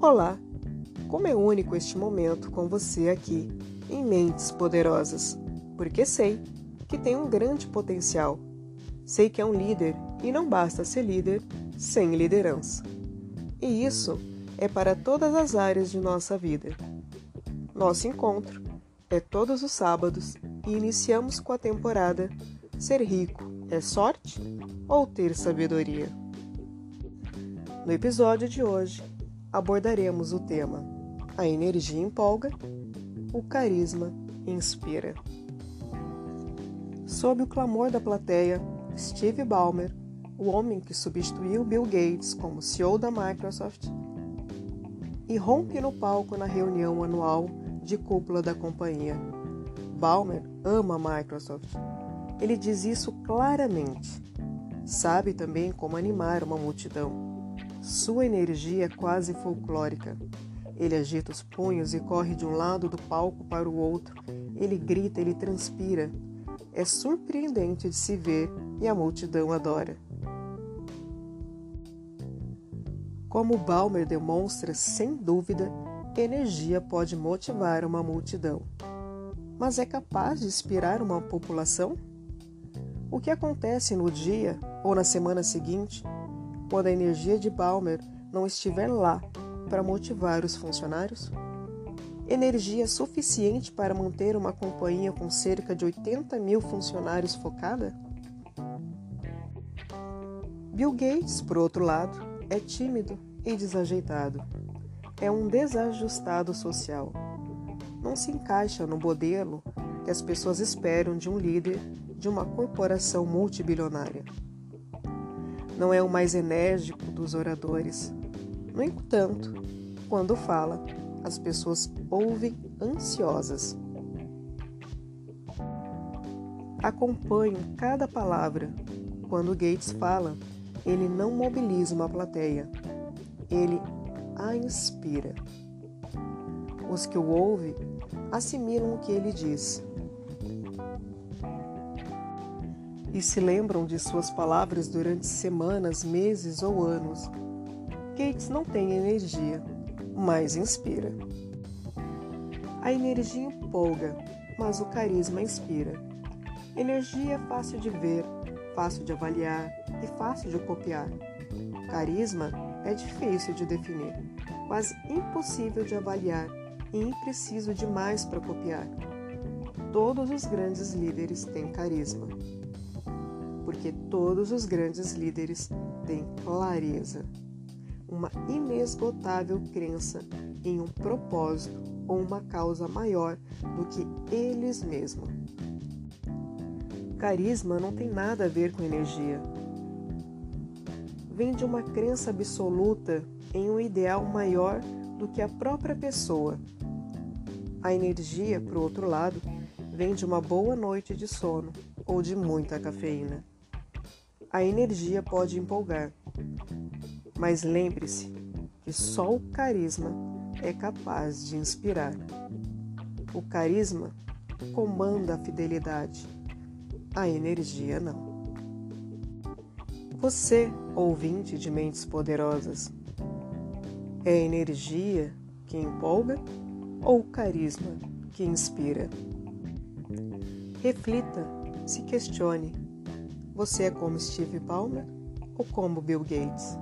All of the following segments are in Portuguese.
Olá! Como é único este momento com você aqui, em Mentes Poderosas, porque sei que tem um grande potencial. Sei que é um líder e não basta ser líder sem liderança. E isso é para todas as áreas de nossa vida. Nosso encontro é todos os sábados e iniciamos com a temporada Ser rico é sorte ou ter sabedoria? No episódio de hoje, abordaremos o tema A energia empolga, o carisma inspira. Sob o clamor da plateia, Steve Ballmer, o homem que substituiu Bill Gates como CEO da Microsoft, irrompe no palco na reunião anual de cúpula da companhia. Ballmer ama a Microsoft. Ele diz isso claramente. Sabe também como animar uma multidão sua energia é quase folclórica. Ele agita os punhos e corre de um lado do palco para o outro. Ele grita, ele transpira. É surpreendente de se ver e a multidão adora. Como Balmer demonstra, sem dúvida, energia pode motivar uma multidão. Mas é capaz de inspirar uma população? O que acontece no dia ou na semana seguinte quando a energia de Balmer não estiver lá para motivar os funcionários? Energia suficiente para manter uma companhia com cerca de 80 mil funcionários focada? Bill Gates, por outro lado, é tímido e desajeitado. É um desajustado social. Não se encaixa no modelo que as pessoas esperam de um líder de uma corporação multibilionária não é o mais enérgico dos oradores. No entanto, quando fala, as pessoas ouvem ansiosas. Acompanho cada palavra. Quando Gates fala, ele não mobiliza uma plateia, ele a inspira. Os que o ouvem assimilam o que ele diz e se lembram de suas palavras durante semanas, meses ou anos. Gates não tem energia, mas inspira. A energia empolga, mas o carisma inspira. Energia é fácil de ver, fácil de avaliar e fácil de copiar. Carisma é difícil de definir, quase impossível de avaliar e impreciso demais para copiar. Todos os grandes líderes têm carisma porque todos os grandes líderes têm clareza, uma inesgotável crença em um propósito ou uma causa maior do que eles mesmos. Carisma não tem nada a ver com energia. Vem de uma crença absoluta em um ideal maior do que a própria pessoa. A energia, por outro lado, vem de uma boa noite de sono ou de muita cafeína a energia pode empolgar. Mas lembre-se que só o carisma é capaz de inspirar. O carisma comanda a fidelidade, a energia não. Você, ouvinte de mentes poderosas, é a energia que empolga ou o carisma que inspira? Reflita, se questione você é como Steve Ballmer ou como Bill Gates?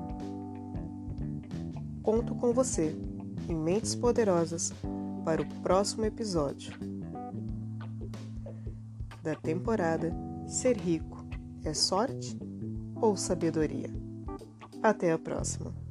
Conto com você em Mentes Poderosas para o próximo episódio da temporada Ser Rico é sorte ou sabedoria? Até a próxima!